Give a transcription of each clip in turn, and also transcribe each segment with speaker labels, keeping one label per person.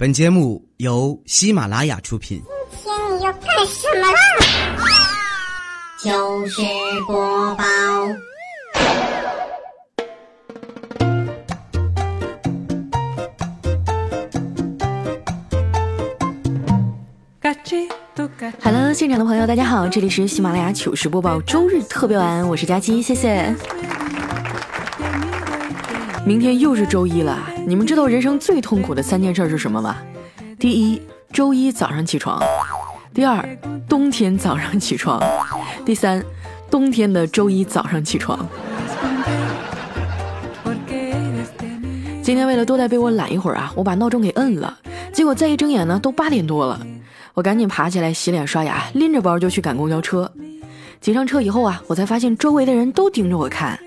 Speaker 1: 本节目由喜马拉雅出品。
Speaker 2: 今天你要干什么啦？
Speaker 3: 糗事播报。
Speaker 4: Hello，现场的朋友，大家好，这里是喜马拉雅糗事播报周日特别晚，我是佳期，谢谢。明天又是周一了，你们知道人生最痛苦的三件事是什么吗？第一，周一早上起床；第二，冬天早上起床；第三，冬天的周一早上起床。今天为了多在被窝懒一会儿啊，我把闹钟给摁了，结果再一睁眼呢，都八点多了。我赶紧爬起来洗脸刷牙，拎着包就去赶公交车。挤上车以后啊，我才发现周围的人都盯着我看。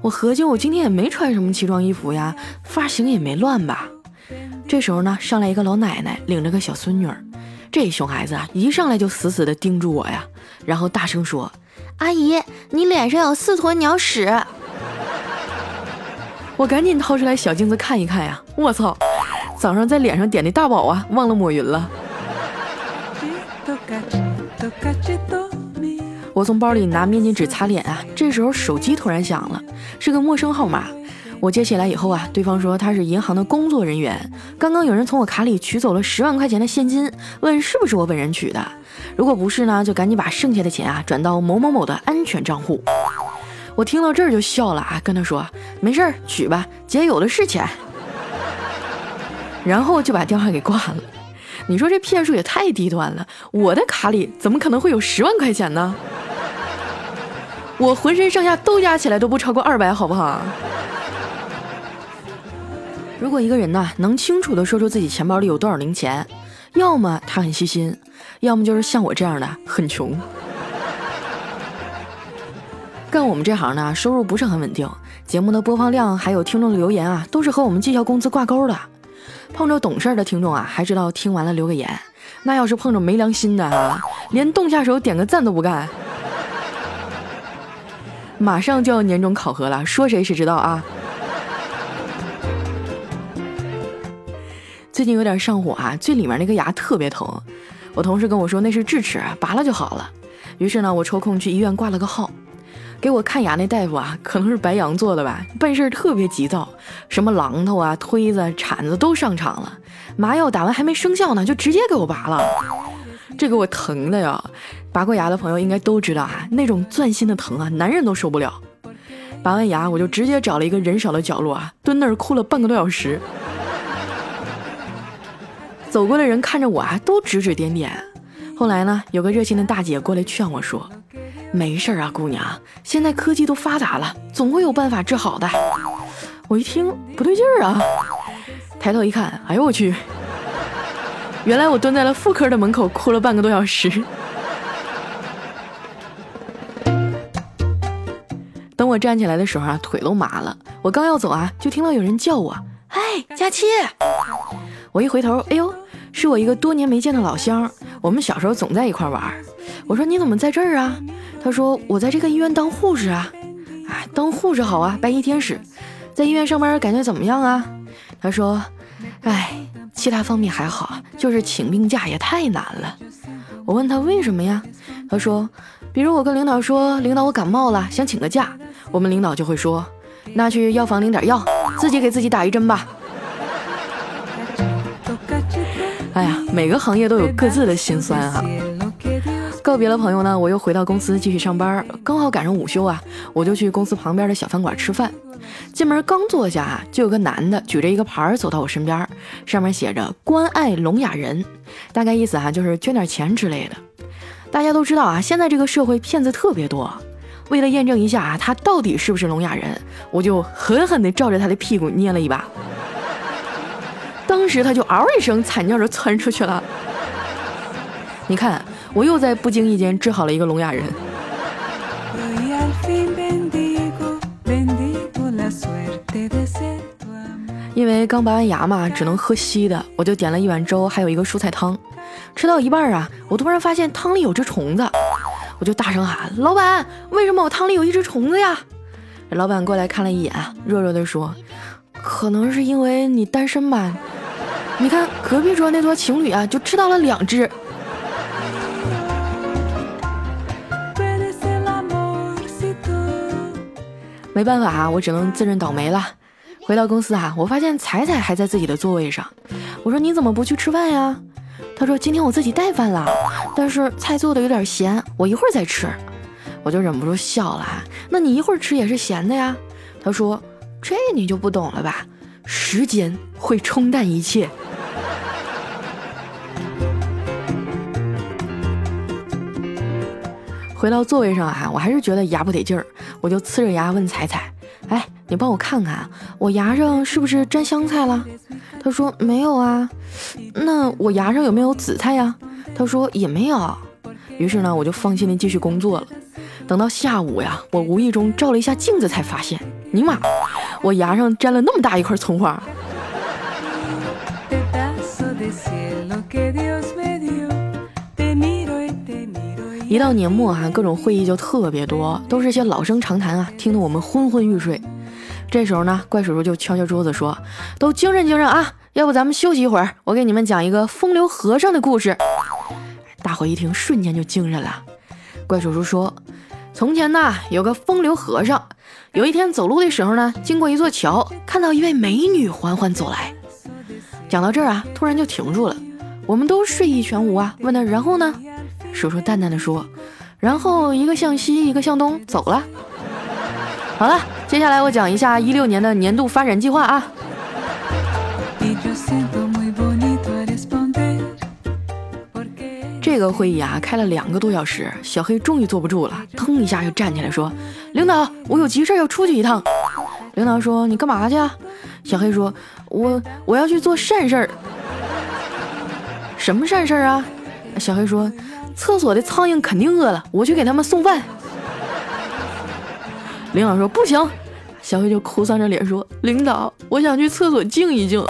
Speaker 4: 我合计，我今天也没穿什么奇装异服呀，发型也没乱吧。这时候呢，上来一个老奶奶，领着个小孙女儿。这熊孩子啊，一上来就死死的盯住我呀，然后大声说：“阿姨，你脸上有四坨鸟屎。”我赶紧掏出来小镜子看一看呀，我操，早上在脸上点的大宝啊，忘了抹匀了。我从包里拿面巾纸擦脸啊，这时候手机突然响了，是个陌生号码。我接起来以后啊，对方说他是银行的工作人员，刚刚有人从我卡里取走了十万块钱的现金，问是不是我本人取的。如果不是呢，就赶紧把剩下的钱啊转到某某某的安全账户。我听到这儿就笑了啊，跟他说没事儿，取吧，姐有的是钱。然后就把电话给挂了。你说这骗术也太低端了，我的卡里怎么可能会有十万块钱呢？我浑身上下都加起来都不超过二百，好不好？如果一个人呐能清楚的说出自己钱包里有多少零钱，要么他很细心，要么就是像我这样的很穷。干我们这行呢，收入不是很稳定，节目的播放量还有听众的留言啊，都是和我们绩效工资挂钩的。碰着懂事的听众啊，还知道听完了留个言；那要是碰着没良心的啊，连动下手点个赞都不干。马上就要年终考核了，说谁谁知道啊？最近有点上火啊，最里面那个牙特别疼。我同事跟我说那是智齿，拔了就好了。于是呢，我抽空去医院挂了个号。给我看牙那大夫啊，可能是白羊座的吧，办事特别急躁，什么榔头啊、推子、铲子都上场了。麻药打完还没生效呢，就直接给我拔了。这给我疼的呀！拔过牙的朋友应该都知道啊，那种钻心的疼啊，男人都受不了。拔完牙，我就直接找了一个人少的角落啊，蹲那儿哭了半个多小时。走过的人看着我啊，都指指点点。后来呢，有个热心的大姐过来劝我说：“没事啊，姑娘，现在科技都发达了，总会有办法治好的。”我一听不对劲儿啊，抬头一看，哎呦我去！原来我蹲在了妇科的门口哭了半个多小时。等我站起来的时候啊，腿都麻了。我刚要走啊，就听到有人叫我：“哎，佳期！”我一回头，哎呦，是我一个多年没见的老乡。我们小时候总在一块玩。我说：“你怎么在这儿啊？”他说：“我在这个医院当护士啊。”哎，当护士好啊，白衣天使。在医院上班感觉怎么样啊？他说：“哎。”其他方面还好，就是请病假也太难了。我问他为什么呀？他说，比如我跟领导说，领导我感冒了，想请个假，我们领导就会说，那去药房领点药，自己给自己打一针吧。哎呀，每个行业都有各自的辛酸啊。告别了朋友呢，我又回到公司继续上班，刚好赶上午休啊，我就去公司旁边的小饭馆吃饭。进门刚坐下，就有个男的举着一个牌儿走到我身边，上面写着“关爱聋哑人”，大概意思哈就是捐点钱之类的。大家都知道啊，现在这个社会骗子特别多。为了验证一下啊，他到底是不是聋哑人，我就狠狠地照着他的屁股捏了一把，当时他就嗷一声惨叫着窜出去了。你看。我又在不经意间治好了一个聋哑人。因为刚拔完牙嘛，只能喝稀的，我就点了一碗粥，还有一个蔬菜汤。吃到一半啊，我突然发现汤里有只虫子，我就大声喊：“老板，为什么我汤里有一只虫子呀？”老板过来看了一眼，弱弱的说：“可能是因为你单身吧。”你看隔壁桌那对情侣啊，就吃到了两只。没办法啊，我只能自认倒霉了。回到公司啊，我发现彩彩还在自己的座位上。我说你怎么不去吃饭呀？他说今天我自己带饭了，但是菜做的有点咸，我一会儿再吃。我就忍不住笑了啊。那你一会儿吃也是咸的呀？他说这你就不懂了吧？时间会冲淡一切。回到座位上啊，我还是觉得牙不得劲儿，我就呲着牙问彩彩：“哎，你帮我看看，我牙上是不是沾香菜了？”他说：“没有啊。”那我牙上有没有紫菜呀？他说：“也没有。”于是呢，我就放心的继续工作了。等到下午呀，我无意中照了一下镜子，才发现，尼玛，我牙上沾了那么大一块葱花。一到年末啊，各种会议就特别多，都是些老生常谈啊，听得我们昏昏欲睡。这时候呢，怪叔叔就敲敲桌子说：“都精神精神啊，要不咱们休息一会儿，我给你们讲一个风流和尚的故事。”大伙一听，瞬间就精神了。怪叔叔说：“从前呢，有个风流和尚，有一天走路的时候呢，经过一座桥，看到一位美女缓缓走来。”讲到这儿啊，突然就停住了，我们都睡意全无啊，问他：“然后呢？”叔叔淡淡的说：“然后一个向西，一个向东走了。”好了，接下来我讲一下一六年的年度发展计划啊。这个会议啊，开了两个多小时，小黑终于坐不住了，腾一下就站起来说：“领导，我有急事要出去一趟。”领导说：“你干嘛去？”啊小黑说：“我我要去做善事儿。”什么善事儿啊？小黑说。厕所的苍蝇肯定饿了，我去给他们送饭。领导说不行，小黑就哭丧着脸说：“领导，我想去厕所静一静。”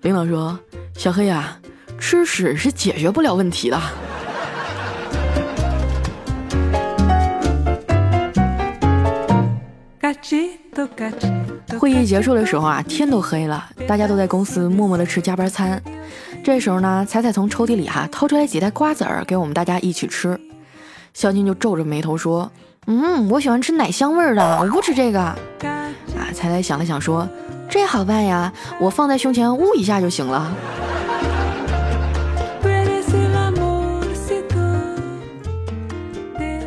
Speaker 4: 领导说：“小黑呀，吃屎是解决不了问题的。”会议结束的时候啊，天都黑了，大家都在公司默默的吃加班餐。这时候呢，彩彩从抽屉里哈掏出来几袋瓜子儿，给我们大家一起吃。肖金就皱着眉头说：“嗯，我喜欢吃奶香味儿的，我不吃这个。”啊，彩彩想了想说：“这好办呀，我放在胸前捂一下就行了。”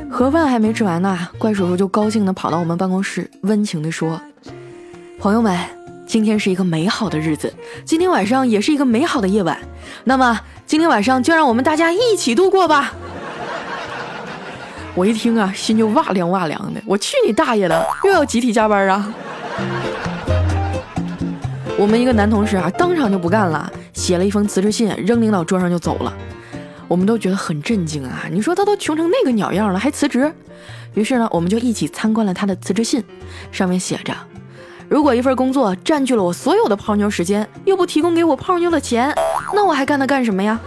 Speaker 4: 盒饭还没吃完呢，怪叔叔就高兴地跑到我们办公室，温情地说：“朋友们，今天是一个美好的日子，今天晚上也是一个美好的夜晚。那么今天晚上就让我们大家一起度过吧。”我一听啊，心就哇凉哇凉的。我去你大爷的，又要集体加班啊！我们一个男同事啊，当场就不干了，写了一封辞职信，扔领导桌上就走了。我们都觉得很震惊啊！你说他都穷成那个鸟样了，还辞职？于是呢，我们就一起参观了他的辞职信，上面写着：如果一份工作占据了我所有的泡妞时间，又不提供给我泡妞的钱，那我还干它干什么呀？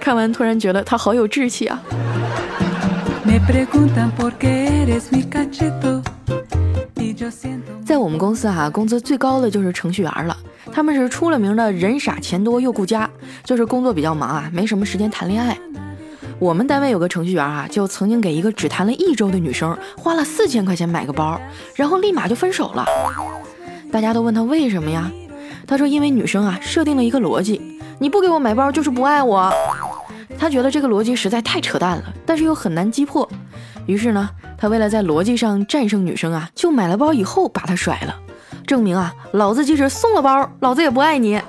Speaker 4: 看完突然觉得他好有志气啊！在我们公司哈，工资最高的就是程序员了。他们是出了名的人傻钱多又顾家，就是工作比较忙啊，没什么时间谈恋爱。我们单位有个程序员啊，就曾经给一个只谈了一周的女生花了四千块钱买个包，然后立马就分手了。大家都问他为什么呀？他说因为女生啊设定了一个逻辑，你不给我买包就是不爱我。他觉得这个逻辑实在太扯淡了，但是又很难击破。于是呢，他为了在逻辑上战胜女生啊，就买了包以后把她甩了。证明啊，老子即使送了包，老子也不爱你。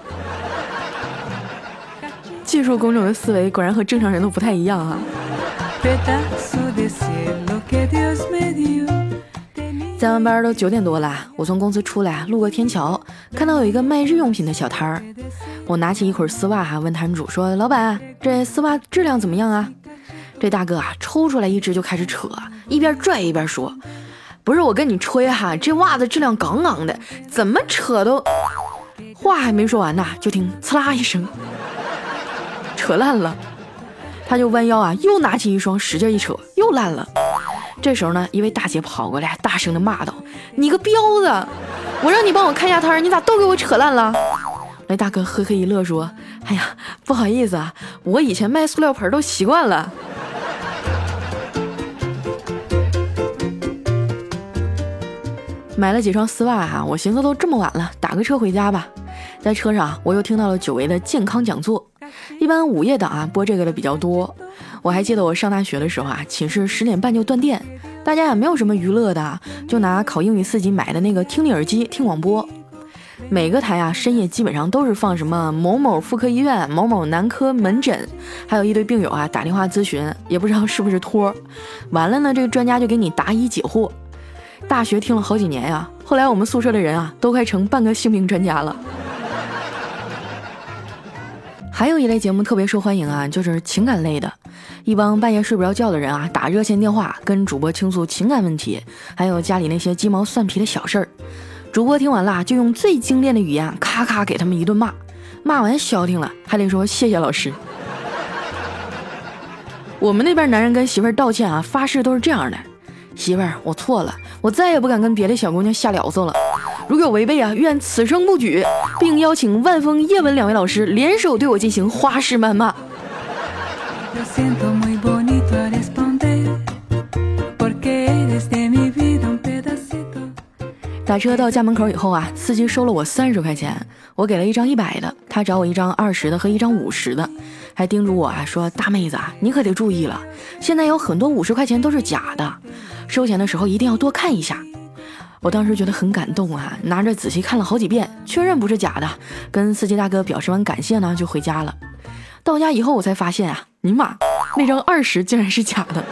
Speaker 4: 技术工种的思维果然和正常人都不太一样啊。加完班都九点多了，我从公司出来，路过天桥，看到有一个卖日用品的小摊儿。我拿起一捆丝袜哈，问摊主说：“老板，这丝袜质量怎么样啊？”这大哥啊，抽出来一只就开始扯，一边拽一边说。不是我跟你吹哈，这袜子质量杠杠的，怎么扯都……话还没说完呢，就听刺啦一声，扯烂了。他就弯腰啊，又拿起一双，使劲一扯，又烂了。这时候呢，一位大姐跑过来，大声的骂道：“你个彪子，我让你帮我看下摊，你咋都给我扯烂了？那大哥呵呵一乐说：“哎呀，不好意思啊，我以前卖塑料盆都习惯了。”买了几双丝袜哈，我寻思都这么晚了，打个车回家吧。在车上，我又听到了久违的健康讲座。一般午夜档啊播这个的比较多。我还记得我上大学的时候啊，寝室十点半就断电，大家也没有什么娱乐的，就拿考英语四级买的那个听力耳机听广播。每个台啊深夜基本上都是放什么某某妇科医院、某某男科门诊，还有一堆病友啊打电话咨询，也不知道是不是托儿。完了呢，这个专家就给你答疑解惑。大学听了好几年呀，后来我们宿舍的人啊，都快成半个性病专家了。还有一类节目特别受欢迎啊，就是情感类的，一帮半夜睡不着觉的人啊，打热线电话跟主播倾诉情感问题，还有家里那些鸡毛蒜皮的小事儿。主播听完了，就用最精炼的语言，咔咔给他们一顿骂，骂完消停了，还得说谢谢老师。我们那边男人跟媳妇儿道歉啊，发誓都是这样的。媳妇儿，我错了，我再也不敢跟别的小姑娘瞎聊骚了。如有违背啊，愿此生不举，并邀请万峰、叶文两位老师联手对我进行花式谩骂。打车到家门口以后啊，司机收了我三十块钱，我给了一张一百的，他找我一张二十的和一张五十的，还叮嘱我啊说：“大妹子啊，你可得注意了，现在有很多五十块钱都是假的。”收钱的时候一定要多看一下，我当时觉得很感动啊，拿着仔细看了好几遍，确认不是假的，跟司机大哥表示完感谢呢，就回家了。到家以后我才发现啊，尼玛，那张二十竟然是假的。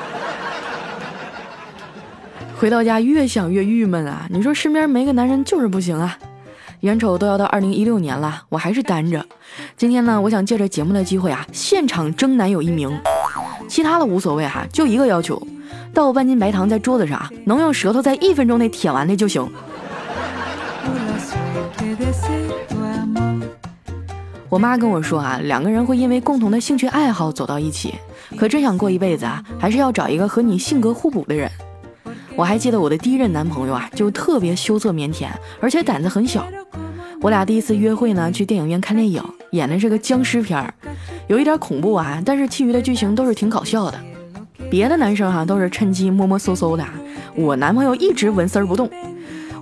Speaker 4: 回到家越想越郁闷啊，你说身边没个男人就是不行啊。眼瞅都要到二零一六年了，我还是单着。今天呢，我想借着节目的机会啊，现场征男友一名，其他的无所谓哈，就一个要求。倒半斤白糖在桌子上，能用舌头在一分钟内舔完的就行。我妈跟我说啊，两个人会因为共同的兴趣爱好走到一起，可真想过一辈子啊，还是要找一个和你性格互补的人。我还记得我的第一任男朋友啊，就特别羞涩腼腆，而且胆子很小。我俩第一次约会呢，去电影院看电影，演的是个僵尸片儿，有一点恐怖啊，但是其余的剧情都是挺搞笑的。别的男生哈都是趁机摸摸搜搜的，我男朋友一直纹丝儿不动，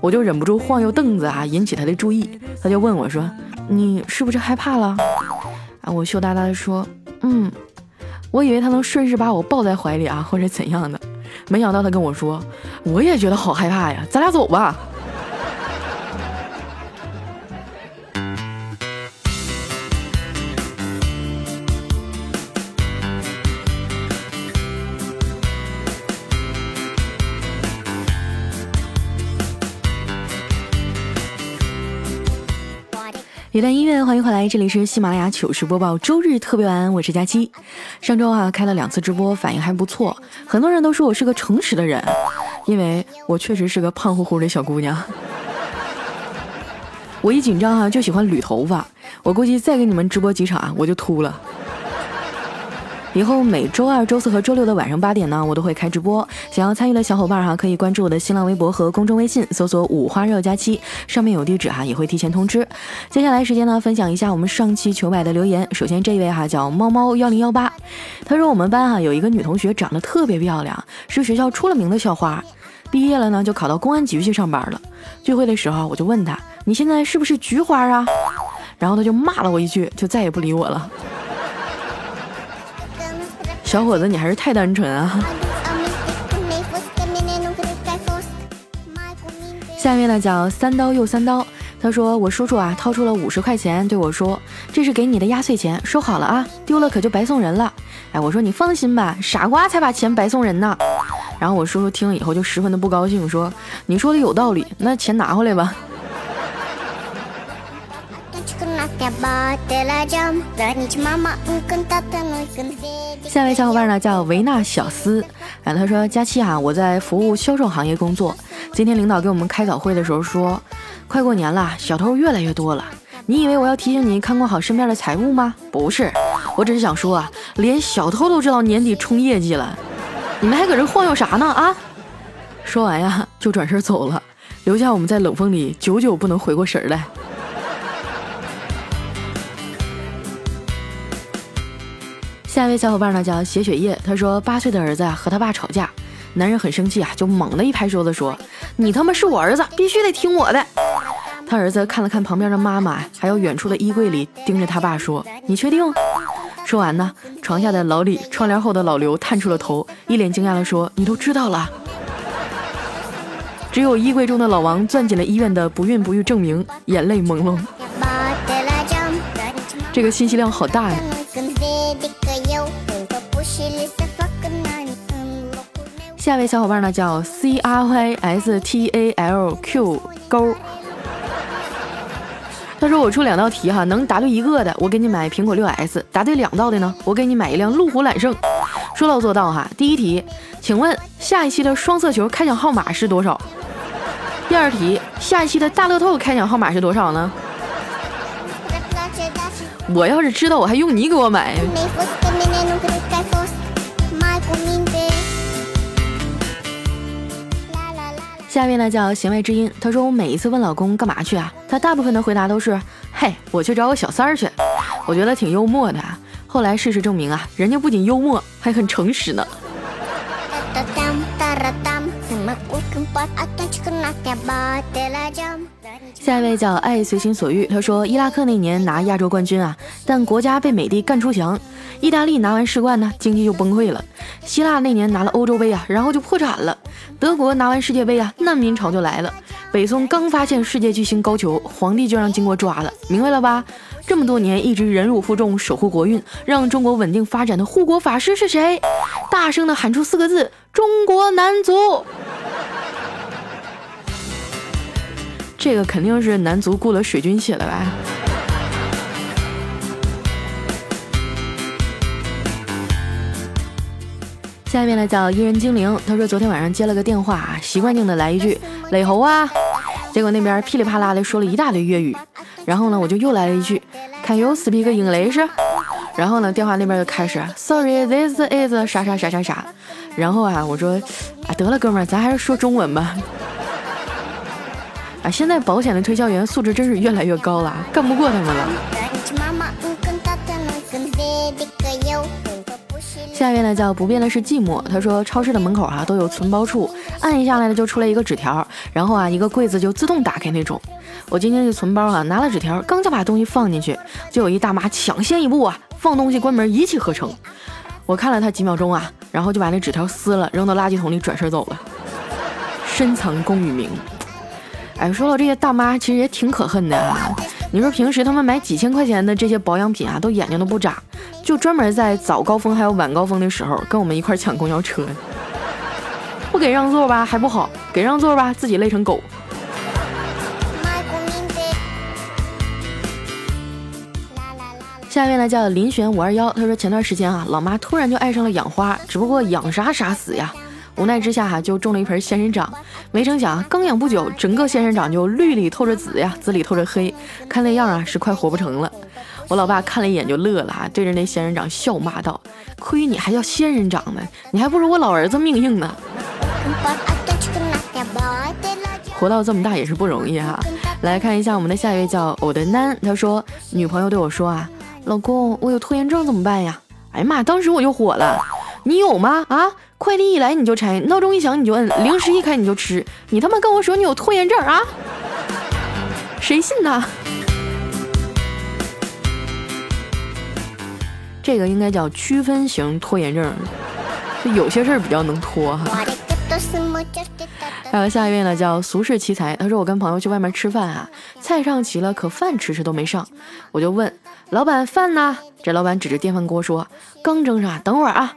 Speaker 4: 我就忍不住晃悠凳子啊，引起他的注意。他就问我说：“你是不是害怕了？”啊，我羞答答的说：“嗯。”我以为他能顺势把我抱在怀里啊，或者怎样的，没想到他跟我说：“我也觉得好害怕呀，咱俩走吧。”一段音乐，欢迎回来，这里是喜马拉雅糗事播报周日特别晚，我是佳期。上周啊开了两次直播，反应还不错，很多人都说我是个诚实的。人，因为我确实是个胖乎乎的。小姑娘。我一紧张啊就喜欢捋头发，我估计再给你们直播几场啊我就秃了。以后每周二、周四和周六的晚上八点呢，我都会开直播。想要参与的小伙伴哈，可以关注我的新浪微博和公众微信，搜索“五花肉佳期”，上面有地址哈，也会提前通知。接下来时间呢，分享一下我们上期求百的留言。首先这一位哈叫猫猫幺零幺八，他说我们班哈有一个女同学长得特别漂亮，是学校出了名的校花，毕业了呢就考到公安局去上班了。聚会的时候我就问他，你现在是不是菊花啊？然后他就骂了我一句，就再也不理我了。小伙子，你还是太单纯啊！下面呢叫三刀又三刀，他说我叔叔啊掏出了五十块钱对我说：“这是给你的压岁钱，收好了啊，丢了可就白送人了。”哎，我说你放心吧，傻瓜才把钱白送人呢。然后我叔叔听了以后就十分的不高兴，说：“你说的有道理，那钱拿回来吧。”下一位小伙伴呢叫维纳小斯，然后他说：“佳期啊，我在服务销售行业工作。今天领导给我们开早会的时候说，快过年了，小偷越来越多了。你以为我要提醒你看管好身边的财物吗？不是，我只是想说啊，连小偷都知道年底冲业绩了，你们还搁这晃悠啥呢啊？”说完呀，就转身走了。留下我们在冷风里久久不能回过神来。下一位小伙伴呢叫写雪夜，他说八岁的儿子啊和他爸吵架，男人很生气啊，就猛地一拍桌子说：“你他妈是我儿子，必须得听我的。”他儿子看了看旁边的妈妈，还有远处的衣柜里，盯着他爸说：“你确定？”说完呢，床下的老李，窗帘后的老刘探出了头，一脸惊讶地说：“你都知道了。”只有衣柜中的老王攥紧了医院的不孕不育证明，眼泪朦胧。这个信息量好大呀！下一位小伙伴呢叫 C R Y S T A L Q 勾，他说我出两道题哈，能答对一个的，我给你买苹果六 S；答对两道的呢，我给你买一辆路虎揽胜。说到做到哈。第一题，请问下一期的双色球开奖号码是多少？第二题，下一期的大乐透开奖号码是多少呢？我要是知道，我还用你给我买？下面呢叫弦外之音，她说我每一次问老公干嘛去啊，他大部分的回答都是，嘿，我去找我小三儿去。我觉得挺幽默的啊。后来事实证明啊，人家不仅幽默，还很诚实呢。下一位叫爱随心所欲，他说伊拉克那年拿亚洲冠军啊，但国家被美帝干出翔。意大利拿完世冠呢，经济就崩溃了。希腊那年拿了欧洲杯啊，然后就破产了。德国拿完世界杯啊，难民潮就来了。北宋刚发现世界巨星高俅，皇帝就让金国抓了。明白了吧？这么多年一直忍辱负重，守护国运，让中国稳定发展的护国法师是谁？大声的喊出四个字：中国男足。这个肯定是男足雇了水军写的吧？下面呢叫伊人精灵，他说昨天晚上接了个电话，习惯性的来一句“磊猴啊”，结果那边噼里啪啦的说了一大堆粤语，然后呢我就又来了一句 “Can you speak English？” 然后呢电话那边就开始 “Sorry，this is 啥啥啥啥啥”，然后啊我说啊得了哥们儿，咱还是说中文吧。啊现在保险的推销员素质真是越来越高了，干不过他们了。下面呢叫不变的是寂寞。他说超市的门口啊都有存包处，按一下来呢就出来一个纸条，然后啊一个柜子就自动打开那种。我今天去存包啊，拿了纸条，刚就把东西放进去，就有一大妈抢先一步啊放东西关门一气呵成。我看了他几秒钟啊，然后就把那纸条撕了扔到垃圾桶里转身走了。深藏功与名。哎，说到这些大妈，其实也挺可恨的啊。你说平时他们买几千块钱的这些保养品啊，都眼睛都不眨，就专门在早高峰还有晚高峰的时候跟我们一块抢公交车，不给让座吧还不好，给让座吧自己累成狗。下面呢叫林璇五二幺，他说前段时间啊，老妈突然就爱上了养花，只不过养啥啥死呀。无奈之下哈，就种了一盆仙人掌，没成想啊刚养不久，整个仙人掌就绿里透着紫呀，紫里透着黑，看那样啊是快活不成了。我老爸看了一眼就乐了啊，对着那仙人掌笑骂道：“亏你还叫仙人掌呢，你还不如我老儿子命硬呢。”活到这么大也是不容易哈。来看一下我们的下一位叫偶的男，他说女朋友对我说啊，老公我有拖延症怎么办呀？哎呀妈，当时我就火了，你有吗？啊？快递一来你就拆，闹钟一响你就摁，零食一开你就吃，你他妈跟我说你有拖延症啊？谁信呢？这个应该叫区分型拖延症，有些事儿比较能拖哈。还有下一位呢，叫俗世奇才，他说我跟朋友去外面吃饭啊，菜上齐了，可饭迟迟都没上，我就问老板饭呢？这老板指着电饭锅说刚蒸上，等会儿啊。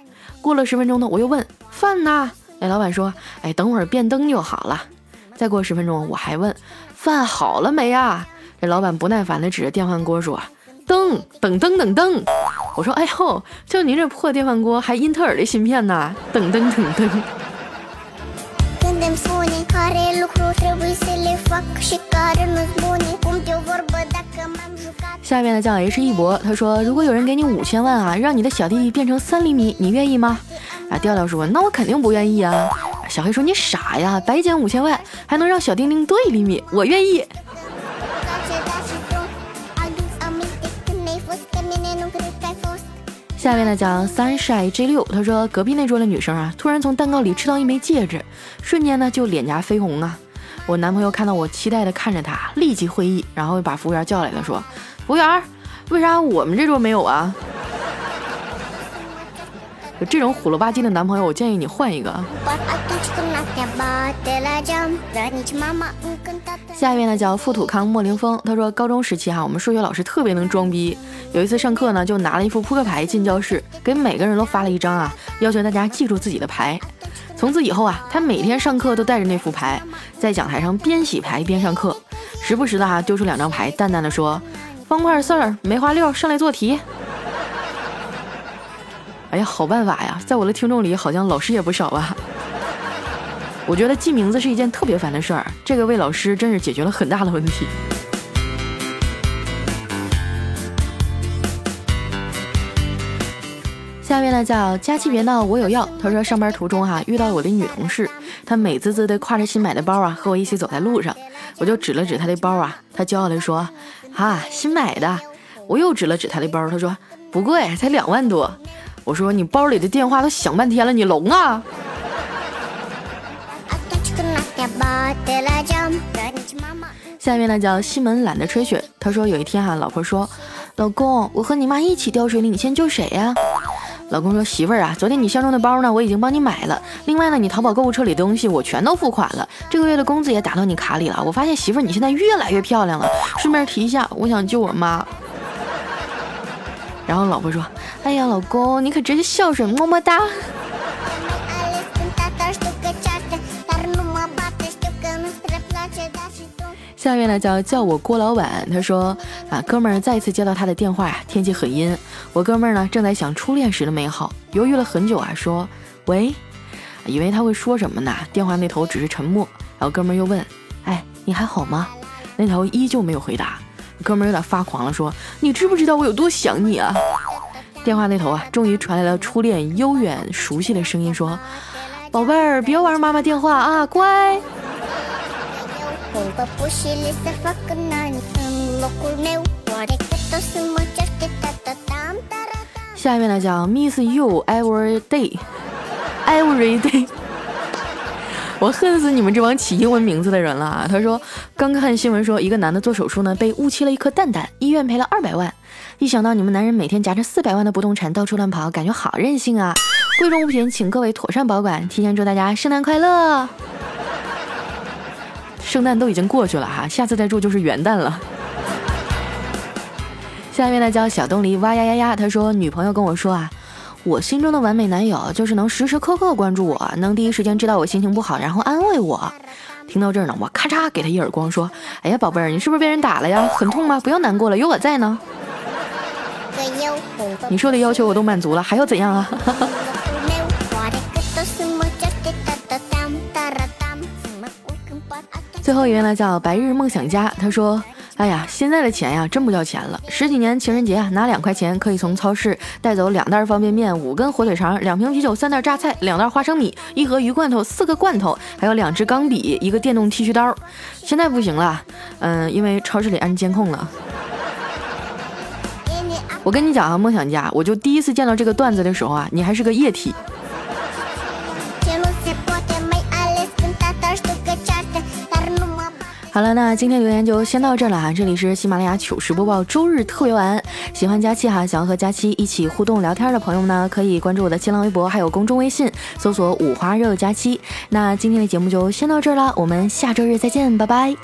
Speaker 4: 过了十分钟呢，我又问饭呢？哎，老板说，哎，等会儿变灯就好了。再过十分钟，我还问饭好了没呀？这老板不耐烦的指着电饭锅说，灯，等灯，等灯。我说，哎呦，就您这破电饭锅还英特尔的芯片呢？等灯，等灯。下面呢叫 H 一博，他说如果有人给你五千万啊，让你的小弟弟变成三厘米，你愿意吗？啊，调调说那我肯定不愿意啊。小黑说你傻呀，白捡五千万还能让小丁丁多一厘米，我愿意。下面呢叫 Sunshine J 六，他说隔壁那桌的女生啊，突然从蛋糕里吃到一枚戒指，瞬间呢就脸颊绯红啊。我男朋友看到我期待的看着他，立即会意，然后把服务员叫来了，说：“服务员，为啥我们这桌没有啊？”有这种虎了吧唧的男朋友，我建议你换一个。下一位呢叫富土康莫凌峰，他说高中时期哈，我们数学老师特别能装逼。有一次上课呢，就拿了一副扑克牌进教室，给每个人都发了一张啊，要求大家记住自己的牌。从此以后啊，他每天上课都带着那副牌，在讲台上边洗牌边上课，时不时的哈丢出两张牌，淡淡的说：“方块四儿、梅花六，上来做题。”哎呀，好办法呀！在我的听众里，好像老师也不少啊。我觉得记名字是一件特别烦的事儿，这个为老师真是解决了很大的问题。下面呢叫佳期别闹，我有药。他说上班途中哈遇到我的女同事，她美滋滋的挎着新买的包啊和我一起走在路上，我就指了指她的包啊，她骄傲的说：“啊，新买的。”我又指了指他的包，他说：“不贵，才两万多。”我说你包里的电话都响半天了，你聋啊？下面呢叫西门懒得吹雪，他说有一天哈，老婆说，老公，我和你妈一起掉水里，你先救谁呀？老公说媳妇儿啊，昨天你相中的包呢，我已经帮你买了，另外呢，你淘宝购物车里的东西我全都付款了，这个月的工资也打到你卡里了。我发现媳妇儿你现在越来越漂亮了，顺便提一下，我想救我妈。然后老婆说：“哎呀，老公，你可真孝顺，么么哒。”下面呢叫叫我郭老板，他说：“啊，哥们儿再次接到他的电话呀，天气很阴，我哥们儿呢正在想初恋时的美好，犹豫了很久啊，说喂，以为他会说什么呢？电话那头只是沉默，然后哥们儿又问：哎，你还好吗？那头依旧没有回答。”哥们儿有点发狂了，说：“你知不知道我有多想你啊？”电话那头啊，终于传来了初恋悠远熟悉的声音，说：“宝贝儿，别玩妈妈电话啊，乖。”下面呢叫 Miss You Every Day，Every Day。我恨死你们这帮起英文名字的人了。他说，刚看新闻说，一个男的做手术呢，被误切了一颗蛋蛋，医院赔了二百万。一想到你们男人每天夹着四百万的不动产到处乱跑，感觉好任性啊！贵重物品，请各位妥善保管。提前祝大家圣诞快乐。圣诞都已经过去了哈，下次再住就是元旦了。下面呢叫小东篱哇呀呀呀，他说女朋友跟我说啊。我心中的完美男友就是能时时刻刻关注我，能第一时间知道我心情不好，然后安慰我。听到这儿呢，我咔嚓给他一耳光，说：“哎呀，宝贝儿，你是不是被人打了呀？很痛吗？不要难过了，有我在呢。”你说的要求我都满足了，还要怎样啊？最后一位呢，叫白日梦想家，他说。哎呀，现在的钱呀，真不叫钱了。十几年情人节啊，拿两块钱可以从超市带走两袋方便面、五根火腿肠、两瓶啤酒、三袋榨菜、两袋花生米、一盒鱼罐头、四个罐头，还有两支钢笔、一个电动剃须刀。现在不行了，嗯，因为超市里安监控了。我跟你讲啊，梦想家，我就第一次见到这个段子的时候啊，你还是个液体。好了，那今天留言就先到这儿了哈。这里是喜马拉雅糗事播报周日特别晚，喜欢佳期哈，想要和佳期一起互动聊天的朋友呢，可以关注我的新浪微博，还有公众微信，搜索五花肉佳期。那今天的节目就先到这儿了，我们下周日再见，拜拜。